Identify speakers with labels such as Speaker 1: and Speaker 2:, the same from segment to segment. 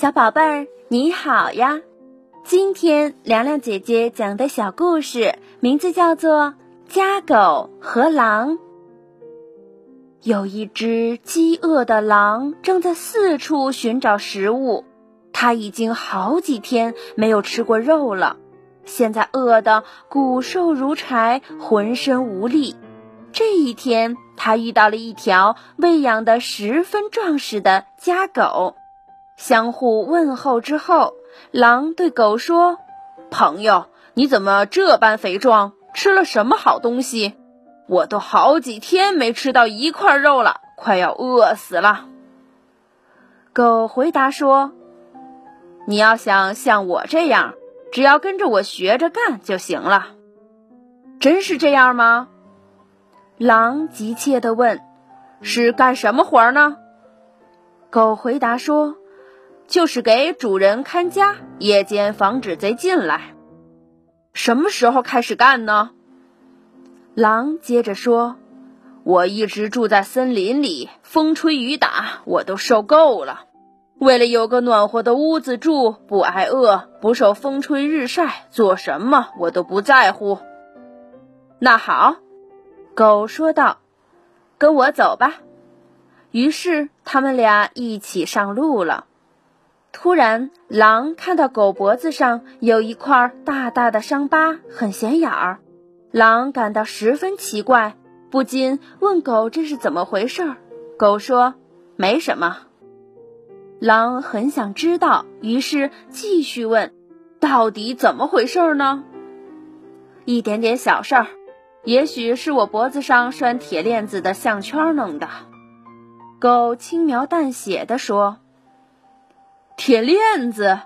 Speaker 1: 小宝贝儿，你好呀！今天凉凉姐姐讲的小故事名字叫做《家狗和狼》。有一只饥饿的狼正在四处寻找食物，它已经好几天没有吃过肉了，现在饿得骨瘦如柴，浑身无力。这一天，它遇到了一条喂养的十分壮实的家狗。相互问候之后，狼对狗说：“朋友，你怎么这般肥壮？吃了什么好东西？我都好几天没吃到一块肉了，快要饿死了。”狗回答说：“你要想像我这样，只要跟着我学着干就行了。”真是这样吗？狼急切地问：“是干什么活呢？”狗回答说。就是给主人看家，夜间防止贼进来。什么时候开始干呢？狼接着说：“我一直住在森林里，风吹雨打，我都受够了。为了有个暖和的屋子住，不挨饿，不受风吹日晒，做什么我都不在乎。”那好，狗说道：“跟我走吧。”于是他们俩一起上路了。突然，狼看到狗脖子上有一块大大的伤疤，很显眼儿。狼感到十分奇怪，不禁问狗：“这是怎么回事？”狗说：“没什么。”狼很想知道，于是继续问：“到底怎么回事呢？”一点点小事儿，也许是我脖子上拴铁链子的项圈弄的。”狗轻描淡写的说。铁链子，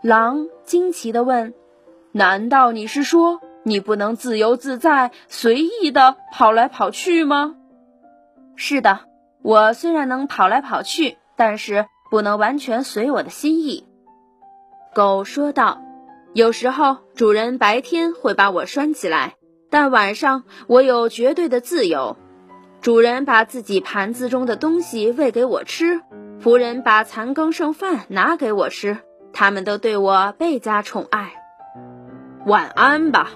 Speaker 1: 狼惊奇地问：“难道你是说你不能自由自在、随意的跑来跑去吗？”“是的，我虽然能跑来跑去，但是不能完全随我的心意。”狗说道：“有时候主人白天会把我拴起来，但晚上我有绝对的自由。主人把自己盘子中的东西喂给我吃。”仆人把残羹剩饭拿给我吃，他们都对我倍加宠爱。晚安吧，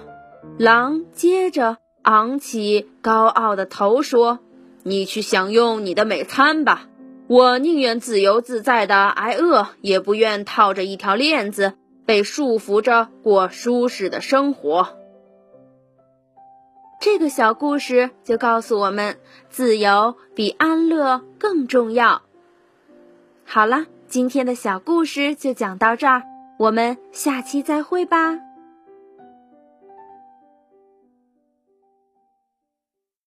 Speaker 1: 狼接着昂起高傲的头说：“你去享用你的美餐吧，我宁愿自由自在的挨饿，也不愿套着一条链子被束缚着过舒适的生活。”这个小故事就告诉我们，自由比安乐更重要。好了，今天的小故事就讲到这儿，我们下期再会吧。